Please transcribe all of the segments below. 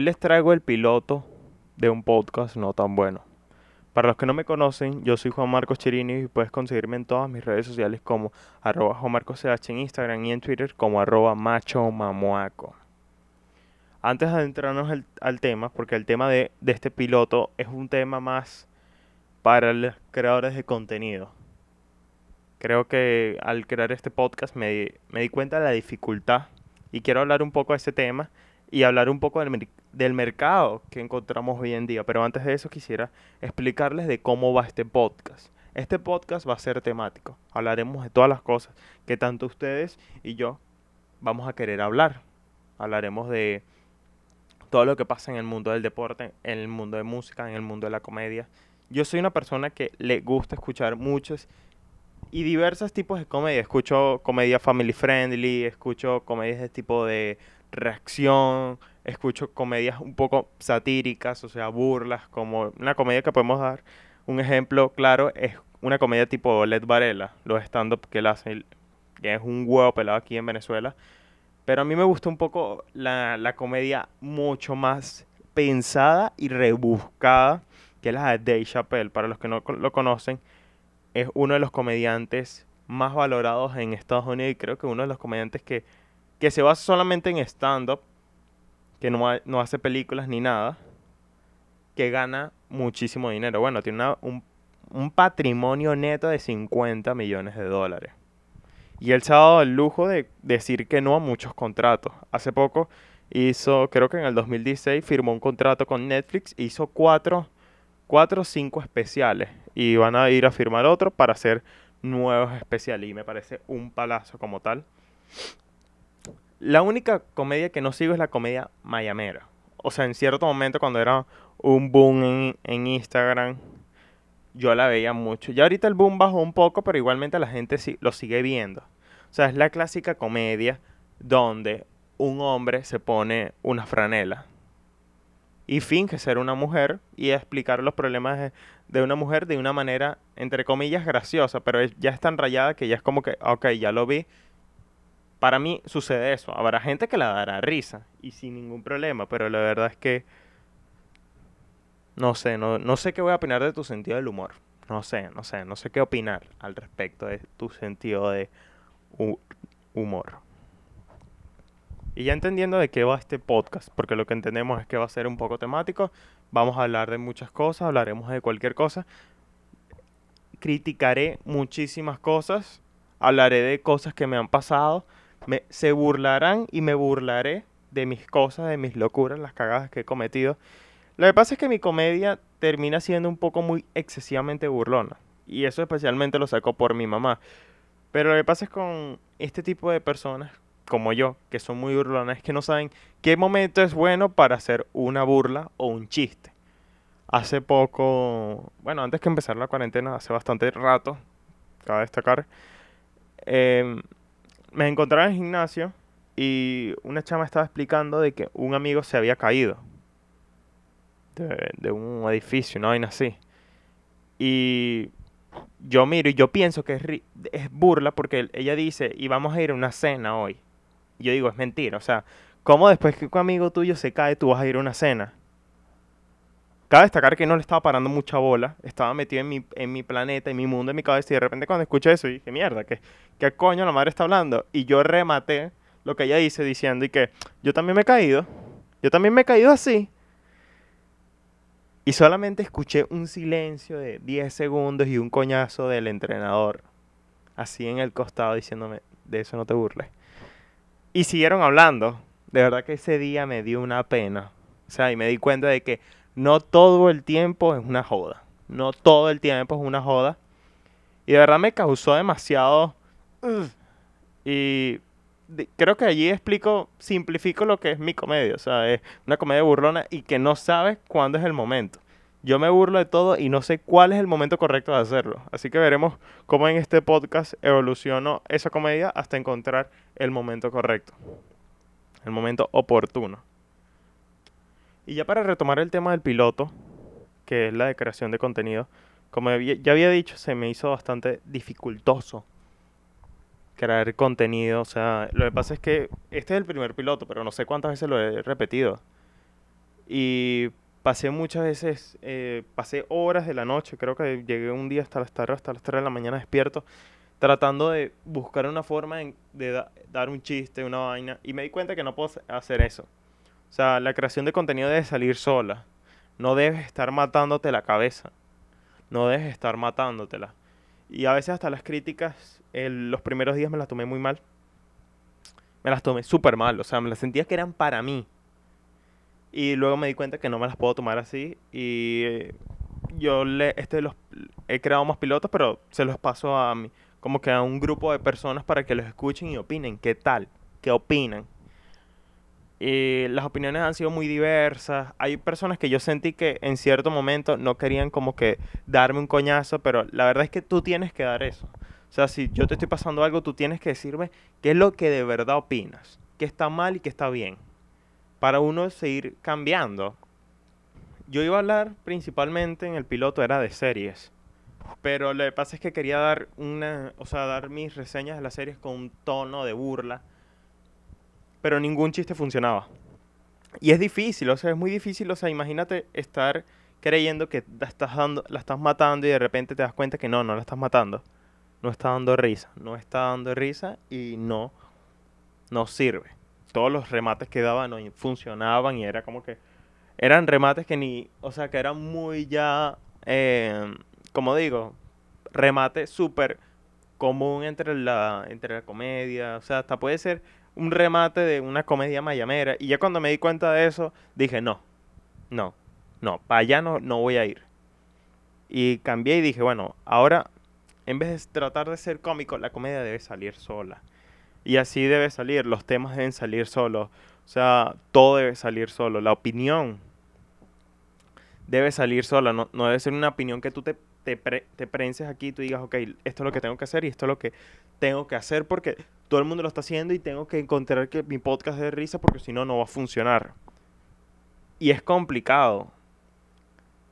Hoy les traigo el piloto de un podcast no tan bueno. Para los que no me conocen, yo soy Juan Marcos Chirini y puedes conseguirme en todas mis redes sociales como arroba Juan Marcos en Instagram y en Twitter como arroba macho mamuaco. Antes de adentrarnos al, tema, porque el tema de, este piloto es un tema más para los creadores de contenido. Creo que al crear este podcast me, me di cuenta de la dificultad y quiero hablar un poco de ese tema y hablar un poco del, del, mercado que encontramos hoy en día. Pero antes de eso quisiera explicarles de cómo va este podcast. Este podcast va a ser temático. Hablaremos de todas las cosas que tanto ustedes y yo vamos a querer hablar. Hablaremos de todo lo que pasa en el mundo del deporte, en el mundo de música, en el mundo de la comedia. Yo soy una persona que le gusta escuchar muchos y diversos tipos de comedia. Escucho comedia family friendly, escucho comedias de tipo de reacción, escucho comedias un poco satíricas, o sea, burlas, como una comedia que podemos dar. Un ejemplo claro es una comedia tipo Led Varela, los stand-up que él hace, que es un huevo pelado aquí en Venezuela. Pero a mí me gusta un poco la, la comedia mucho más pensada y rebuscada que la de Dave Chappelle. Para los que no lo conocen, es uno de los comediantes más valorados en Estados Unidos y creo que uno de los comediantes que, que se basa solamente en stand-up, que no, no, hace películas ni nada, que gana muchísimo dinero. Bueno, tiene un, un, patrimonio neto de 50 millones de dólares. Y él se ha dado el lujo de decir que no a muchos contratos. Hace poco hizo, creo que en el 2016, firmó un contrato con Netflix, hizo cuatro cuatro o cinco especiales y van a ir a firmar otro para hacer nuevos especiales y me parece un palazo como tal. La única comedia que no sigo es la comedia mayamera. O sea, en cierto momento cuando era un boom en, Instagram, yo la veía mucho. Ya ahorita el boom bajó un poco, pero igualmente la gente lo sigue viendo. O sea, es la clásica comedia donde un hombre se pone una franela y finge ser una mujer y explicar los problemas de, una mujer de una manera, entre comillas, graciosa, pero ya es tan rayada que ya es como que, ok, ya lo vi. Para mí sucede eso. Habrá gente que la dará risa y sin ningún problema, pero la verdad es que no sé, no, no sé qué voy a opinar de tu sentido del humor. No sé, no sé, no sé qué opinar al respecto de tu sentido de humor. Y ya entendiendo de qué va este podcast, porque lo que entendemos es que va a ser un poco temático, vamos a hablar de muchas cosas, hablaremos de cualquier cosa, criticaré muchísimas cosas, hablaré de cosas que me han pasado, me, se burlarán y me burlaré de mis cosas, de mis locuras, las cagadas que he cometido. Lo que pasa es que mi comedia termina siendo un poco muy excesivamente burlona. Y eso especialmente lo saco por mi mamá. Pero lo que pasa es con este tipo de personas como yo, que son muy burlones, que no saben qué momento es bueno para hacer una burla o un chiste. Hace poco, bueno, antes que empezar la cuarentena, hace bastante rato, cabe destacar, em, me encontraba en el gimnasio y una chama estaba explicando de que un amigo se había caído de, un edificio, una vaina así. Y yo miro y yo pienso que es, es burla porque ella dice, y vamos a ir a una cena hoy yo digo, es mentira. O sea, ¿cómo después que un amigo tuyo se cae, tú vas a ir a una cena? Cabe destacar que no le estaba parando mucha bola, estaba metido en mi, en mi planeta, en mi mundo, en mi cabeza, y de repente cuando escuché eso, dije, mierda, ¿qué, ¿qué coño la madre está hablando? Y yo rematé lo que ella dice diciendo, y que yo también me he caído, yo también me he caído así. Y solamente escuché un silencio de 10 segundos y un coñazo del entrenador, así en el costado, diciéndome, de eso no te burles. Y siguieron hablando. De verdad que ese día me dio una pena. O sea, y me di cuenta de que no todo el tiempo es una joda. No todo el tiempo es una joda. Y de verdad me causó demasiado... y creo que allí explico, simplifico lo que es mi comedia. O sea, es una comedia burlona y que no sabes cuándo es el momento. Yo me burlo de todo y no sé cuál es el momento correcto de hacerlo. Así que veremos cómo en este podcast evolucionó esa comedia hasta encontrar el momento correcto. El momento oportuno. Y ya para retomar el tema del piloto, que es la de creación de contenido, como ya había dicho, se me hizo bastante dificultoso crear contenido. O sea, lo que pasa es que este es el primer piloto, pero no sé cuántas veces lo he repetido. Y pasé muchas veces, eh, pasé horas de la noche, creo que llegué un día hasta las, tarde, hasta las 3 de la mañana despierto, tratando de buscar una forma de dar un chiste, una vaina, y me di cuenta que no puedo hacer eso. O sea, la creación de contenido debe salir sola. No debes estar matándote la cabeza. No debes estar matándotela. Y a veces hasta las críticas, los primeros días me las tomé muy mal. Me las tomé súper mal. O sea, me las sentía que eran para mí. Y luego me di cuenta que no me las puedo tomar así. Y eh, yo le, este los, he creado más pilotos, pero se los paso a mí, como que a un grupo de personas para que los escuchen y opinen. ¿Qué tal? ¿Qué opinan? Y las opiniones han sido muy diversas. Hay personas que yo sentí que en cierto momento no querían como que darme un coñazo, pero la verdad es que tú tienes que dar eso. O sea, si yo te estoy pasando algo, tú tienes que decirme qué es lo que de verdad opinas, qué está mal y qué está bien, para uno seguir cambiando. Yo iba a hablar principalmente en el piloto, era de series. Pero lo que pasa es que quería dar una, o sea, dar mis reseñas de las series con un tono de burla pero ningún chiste funcionaba. Y es difícil, o sea, es muy difícil, o sea, imagínate estar creyendo que la estás, dando, la estás matando y de repente te das cuenta que no, no la estás matando. No está dando risa, no está dando risa y no, no sirve. Todos los remates que daban no funcionaban y era como que eran remates que ni, o sea, que eran muy ya, eh, como digo, remate súper común entre la, entre la comedia, o sea, hasta puede ser un remate de una comedia mayamera. Y ya cuando me di cuenta de eso, dije, no, no, no, para allá no, no voy a ir. Y cambié y dije, bueno, ahora, en vez de tratar de ser cómico, la comedia debe salir sola. Y así debe salir, los temas deben salir solos. O sea, todo debe salir solo. La opinión debe salir sola. No, no debe ser una opinión que tú te te, te prenses aquí y tú digas, ok, esto es lo que tengo que hacer y esto es lo que tengo que hacer porque todo el mundo lo está haciendo y tengo que encontrar que mi podcast de risa porque si no, no va a funcionar. Y es complicado.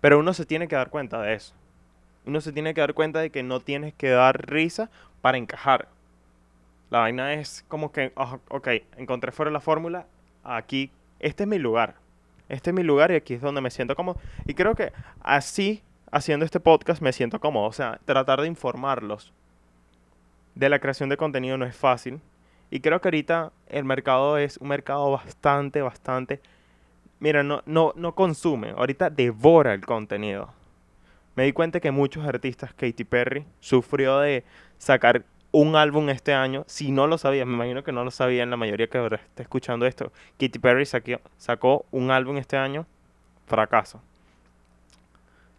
Pero uno se tiene que dar cuenta de eso. Uno se tiene que dar cuenta de que no tienes que dar risa para encajar. La vaina es como que, ok, encontré fuera la fórmula, aquí, este es mi lugar. Este es mi lugar y aquí es donde me siento cómodo. Y creo que así haciendo este podcast me siento cómodo. O sea, tratar de informarlos de la creación de contenido no es fácil. Y creo que ahorita el mercado es un mercado bastante, bastante... Mira, no, no, no consume, ahorita devora el contenido. Me di cuenta que muchos artistas, Katy Perry, sufrió de sacar un álbum este año. Si no lo sabía, me imagino que no lo sabían la mayoría que está escuchando esto. Katy Perry sacó un álbum este año, fracaso.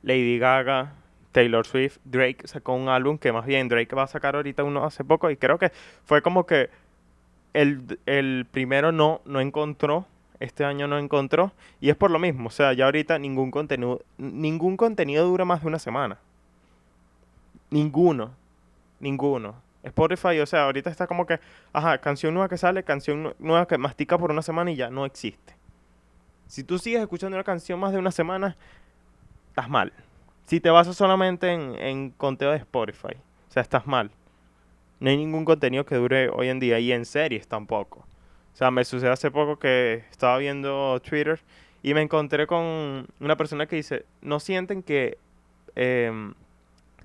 Lady Gaga, Taylor Swift, Drake sacó un álbum que más bien Drake va a sacar ahorita uno hace poco y creo que fue como que el, primero no, no encontró, este año no encontró y es por lo mismo, o sea, ya ahorita ningún contenido, ningún contenido dura más de una semana. Ninguno, ninguno. Spotify, o sea, ahorita está como que, ajá, canción nueva que sale, canción nueva que mastica por una semana y ya no existe. Si tú sigues escuchando una canción más de una semana, estás mal. Si te basas solamente en, conteo de Spotify, o sea, estás mal. No hay ningún contenido que dure hoy en día y en series tampoco. O sea, me sucedió hace poco que estaba viendo Twitter y me encontré con una persona que dice, ¿no sienten que em,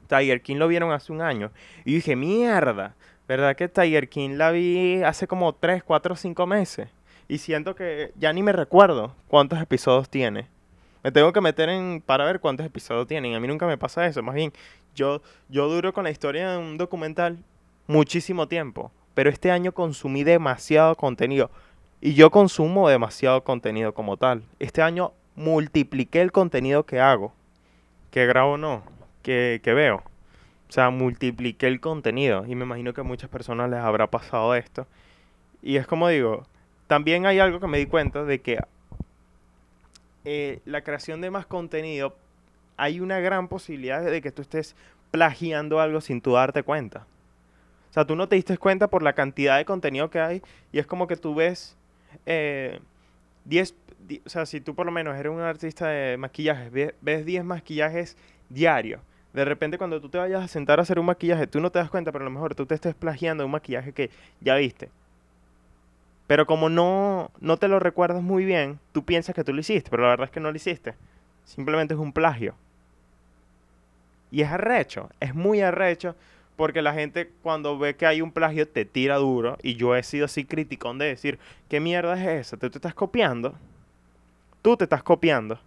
Tiger King lo vieron hace un año? Y dije, mierda, ¿verdad que Tiger King la vi hace como 3, 4, 5 meses? Y siento que ya ni me recuerdo cuántos episodios tiene. Me tengo que meter en para ver cuántos episodios tienen. A mí nunca me pasa eso. Más bien, yo, yo duro con la historia de un documental muchísimo tiempo. Pero este año consumí demasiado contenido. Y yo consumo demasiado contenido como tal. Este año multipliqué el contenido que hago. Que grabo no. Que, que veo. O sea, multipliqué el contenido. Y me imagino que a muchas personas les habrá pasado esto. Y es como digo, también hay algo que me di cuenta de que eh, la creación de más contenido, hay una gran posibilidad de que tú estés plagiando algo sin tú darte cuenta. O sea, tú no te diste cuenta por la cantidad de contenido que hay y es como que tú ves 10, eh, o sea, si tú por lo menos eres un artista de maquillaje, ves 10 maquillajes diarios. De repente cuando tú te vayas a sentar a hacer un maquillaje, tú no te das cuenta, pero a lo mejor tú te estés plagiando un maquillaje que ya viste Pero como no, no te lo recuerdas muy bien, tú piensas que tú lo hiciste, pero la verdad es que no lo hiciste. Simplemente es un plagio. Y es arrecho, es muy arrecho, porque la gente cuando ve que hay un plagio te tira duro. Y yo he sido así criticón de decir, ¿qué mierda es esa? ¿Tú te estás copiando? Tú te estás copiando.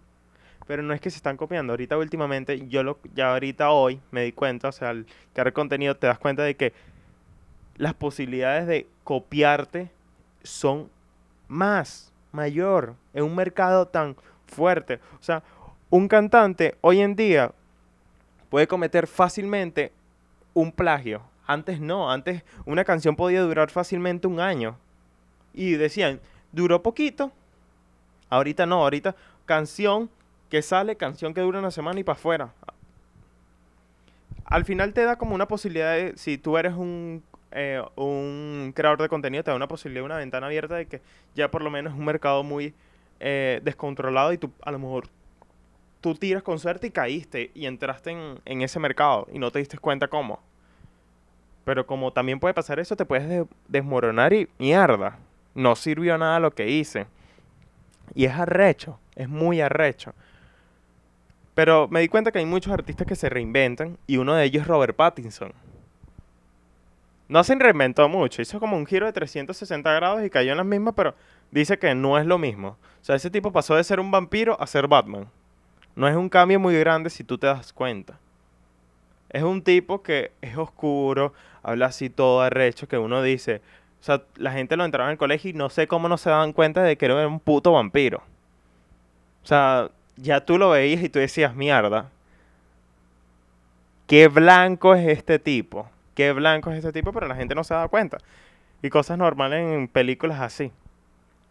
Pero no es que se están copiando. Ahorita últimamente, yo lo, ya ahorita hoy me di cuenta, o sea, al crear contenido te das cuenta de que las posibilidades de copiarte son más, mayor, en un mercado tan fuerte. O sea, un cantante hoy en día puede cometer fácilmente un plagio. Antes no, antes una canción podía durar fácilmente un año. Y decían, duró poquito. Ahorita no, ahorita canción que sale, canción que dura una semana y para afuera. Al final te da como una posibilidad de, si tú eres un eh, un creador de contenido te da una posibilidad, una ventana abierta de que ya por lo menos es un mercado muy eh, descontrolado y tú a lo mejor tú tiras con suerte y caíste y entraste en, ese mercado y no te diste cuenta cómo. Pero como también puede pasar eso, te puedes desmoronar y mierda. No sirvió nada lo que hice. Y es arrecho, es muy arrecho. Pero me di cuenta que hay muchos artistas que se reinventan y uno de ellos es Robert Pattinson. No se reinventó mucho, hizo como un giro de 360 grados y cayó en las mismas, pero dice que no es lo mismo. O sea, ese tipo pasó de ser un vampiro a ser Batman. No es un cambio muy grande si tú te das cuenta. Es un tipo que es oscuro, habla así todo arrecho, que uno dice, o sea, la gente lo entraba en el colegio y no sé cómo no se daban cuenta de que era un puto vampiro. O sea, ya tú lo veías y tú decías, mierda, qué blanco es este tipo qué blanco es este tipo, pero la gente no se da cuenta. Y cosas normales en películas así.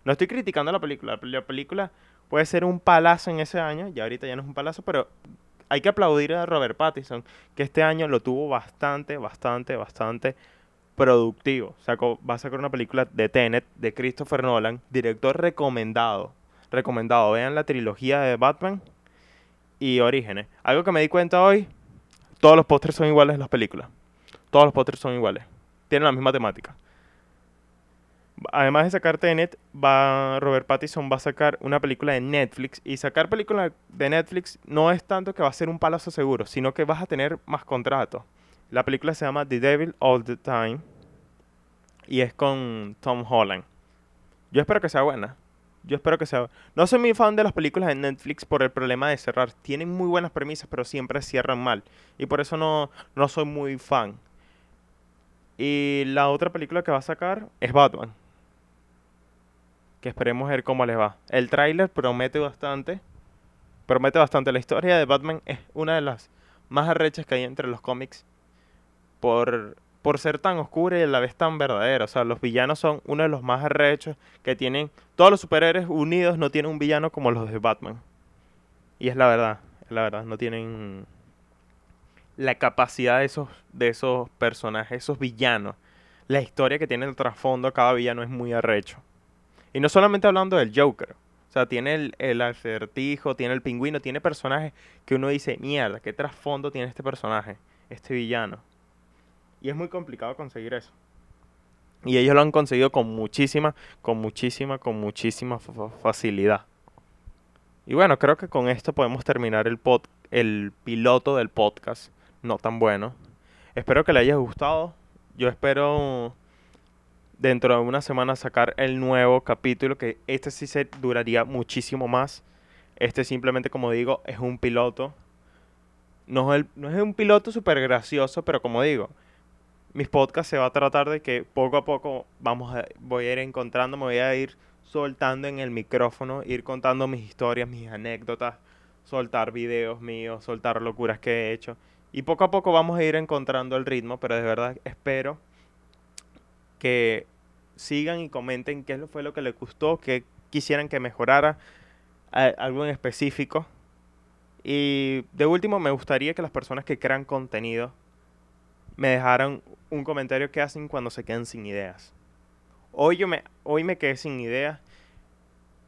No estoy criticando la película. La película puede ser un palazo en ese año, y ahorita ya no es un palazo, pero hay que aplaudir a Robert Pattinson, que este año lo tuvo bastante, bastante, bastante productivo. Sacó, va a sacar una película de Tenet, de Christopher Nolan, director recomendado. Recomendado. Vean la trilogía de Batman y Orígenes. Algo que me di cuenta hoy, todos los pósters son iguales en las películas. Todos los pósters son iguales. Tienen la misma temática. Además de sacar Tenet, va, Robert Pattinson va a sacar una película de Netflix. Y sacar película de Netflix no es tanto que va a ser un palazo seguro, sino que vas a tener más contratos. La película se llama The Devil All the Time. Y es con Tom Holland. Yo espero que sea buena. Yo espero que sea. No soy muy fan de las películas de Netflix por el problema de cerrar. Tienen muy buenas premisas, pero siempre cierran mal. Y por eso no, no soy muy fan. Y la otra película que va a sacar es Batman. Que esperemos ver cómo les va. El tráiler promete bastante. Promete bastante. La historia de Batman es una de las más arrechas que hay entre los cómics. Por, por ser tan oscura y a la vez tan verdadera. O sea, los villanos son uno de los más arrechos que tienen. Todos los superhéroes unidos no tienen un villano como los de Batman. Y es la verdad. Es la verdad. No tienen la capacidad de esos, de esos personajes, esos villanos, la historia que tiene el trasfondo cada villano es muy arrecho. Y no solamente hablando del Joker, o sea, tiene el, el acertijo, tiene el pingüino, tiene personajes que uno dice, mierda, ¿qué trasfondo tiene este personaje, este villano? Y es muy complicado conseguir eso. Y ellos lo han conseguido con muchísima, con muchísima, con muchísima facilidad. Y bueno, creo que con esto podemos terminar el, pod el piloto del podcast no tan bueno. Espero que le haya gustado. Yo espero dentro de una semana sacar el nuevo capítulo, que este sí se duraría muchísimo más. Este simplemente, como digo, es un piloto. No es, no es un piloto súper gracioso, pero como digo, mis podcasts se va a tratar de que poco a poco vamos a, voy a ir encontrando, me voy a ir soltando en el micrófono, ir contando mis historias, mis anécdotas, soltar videos míos, soltar locuras que he hecho. Y poco a poco vamos a ir encontrando el ritmo, pero de verdad espero que sigan y comenten qué fue lo que les gustó, qué quisieran que mejorara, algo en específico. Y de último, me gustaría que las personas que crean contenido me dejaran un comentario que hacen cuando se quedan sin ideas. Hoy, yo me, hoy me quedé sin ideas,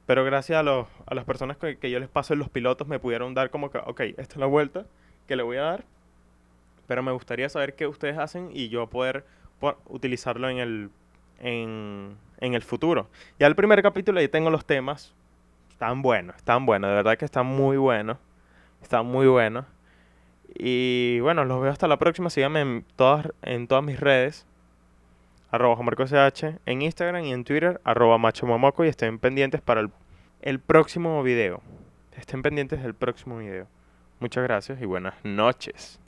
pero gracias a, a las personas que, que yo les paso en los pilotos me pudieron dar como que, ok, esta es la vuelta que le voy a dar pero me gustaría saber qué ustedes hacen y yo poder utilizarlo en el, en, en el futuro. Ya el primer capítulo ahí tengo los temas. Están buenos, están buenos, de verdad que están muy buenos. Están muy buenos. Y bueno, los veo hasta la próxima. Síganme en todas, en todas mis redes. Arroba CH en Instagram y en Twitter. Arroba Macho Momoco. Y estén pendientes para el, el próximo video. Estén pendientes del próximo video. Muchas gracias y buenas noches.